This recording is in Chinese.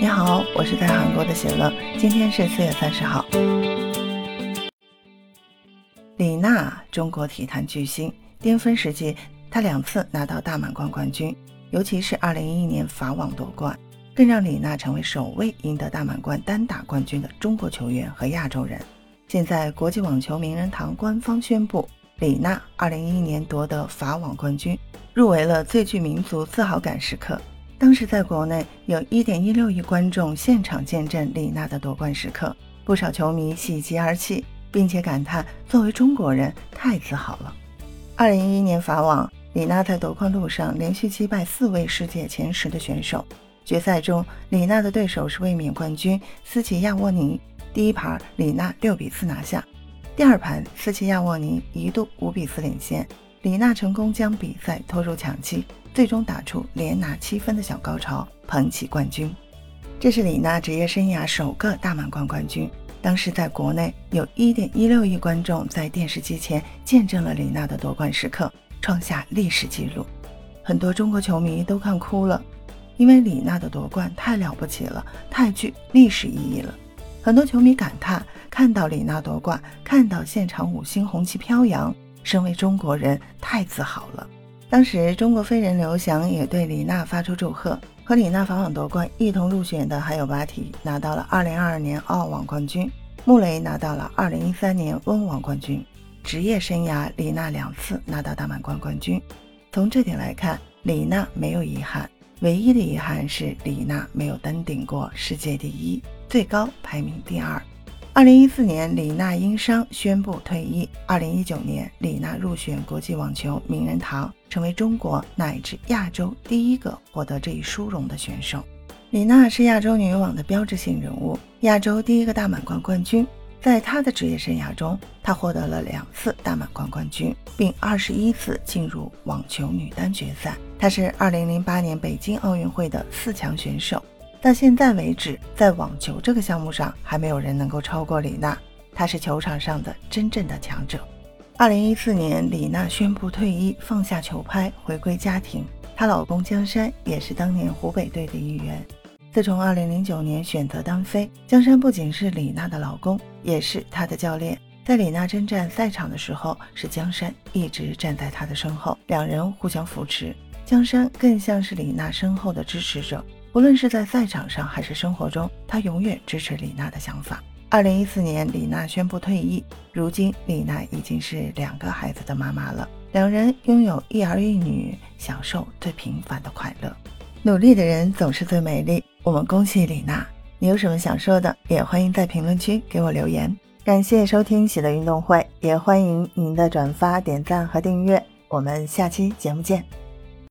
你好，我是在韩国的喜乐，今天是四月三十号。李娜，中国体坛巨星，巅峰时期她两次拿到大满贯冠军，尤其是2011年法网夺冠，更让李娜成为首位赢得大满贯单打冠军的中国球员和亚洲人。现在，国际网球名人堂官方宣布，李娜2011年夺得法网冠军，入围了最具民族自豪感时刻。当时在国内有一点一六亿观众现场见证李娜的夺冠时刻，不少球迷喜极而泣，并且感叹作为中国人太自豪了。二零一一年法网，李娜在夺冠路上连续击败四位世界前十的选手。决赛中，李娜的对手是卫冕冠军斯奇亚沃尼。第一盘，李娜六比四拿下；第二盘，斯奇亚沃尼一度五比四领先，李娜成功将比赛拖入抢七。最终打出连拿七分的小高潮，捧起冠军。这是李娜职业生涯首个大满贯冠军。当时在国内有一点一六亿观众在电视机前见证了李娜的夺冠时刻，创下历史纪录。很多中国球迷都看哭了，因为李娜的夺冠太了不起了，太具历史意义了。很多球迷感叹：看到李娜夺冠，看到现场五星红旗飘扬，身为中国人太自豪了。当时，中国飞人刘翔也对李娜发出祝贺。和李娜法网夺冠一同入选的还有巴提，拿到了2022年澳网冠军；穆雷拿到了2013年温网冠军。职业生涯，李娜两次拿到大满贯冠军。从这点来看，李娜没有遗憾，唯一的遗憾是李娜没有登顶过世界第一，最高排名第二。二零一四年，李娜因伤宣布退役。二零一九年，李娜入选国际网球名人堂，成为中国乃至亚洲第一个获得这一殊荣的选手。李娜是亚洲女网的标志性人物，亚洲第一个大满贯冠军。在她的职业生涯中，她获得了两次大满贯冠军，并二十一次进入网球女单决赛。她是二零零八年北京奥运会的四强选手。到现在为止，在网球这个项目上，还没有人能够超过李娜。她是球场上的真正的强者。二零一四年，李娜宣布退役，放下球拍，回归家庭。她老公江山也是当年湖北队的一员。自从二零零九年选择单飞，江山不仅是李娜的老公，也是她的教练。在李娜征战赛场的时候，是江山一直站在她的身后，两人互相扶持。江山更像是李娜身后的支持者。无论是在赛场上还是生活中，他永远支持李娜的想法。二零一四年，李娜宣布退役，如今李娜已经是两个孩子的妈妈了，两人拥有一儿一女，享受最平凡的快乐。努力的人总是最美丽，我们恭喜李娜。你有什么想说的，也欢迎在评论区给我留言。感谢收听喜乐运动会，也欢迎您的转发、点赞和订阅。我们下期节目见。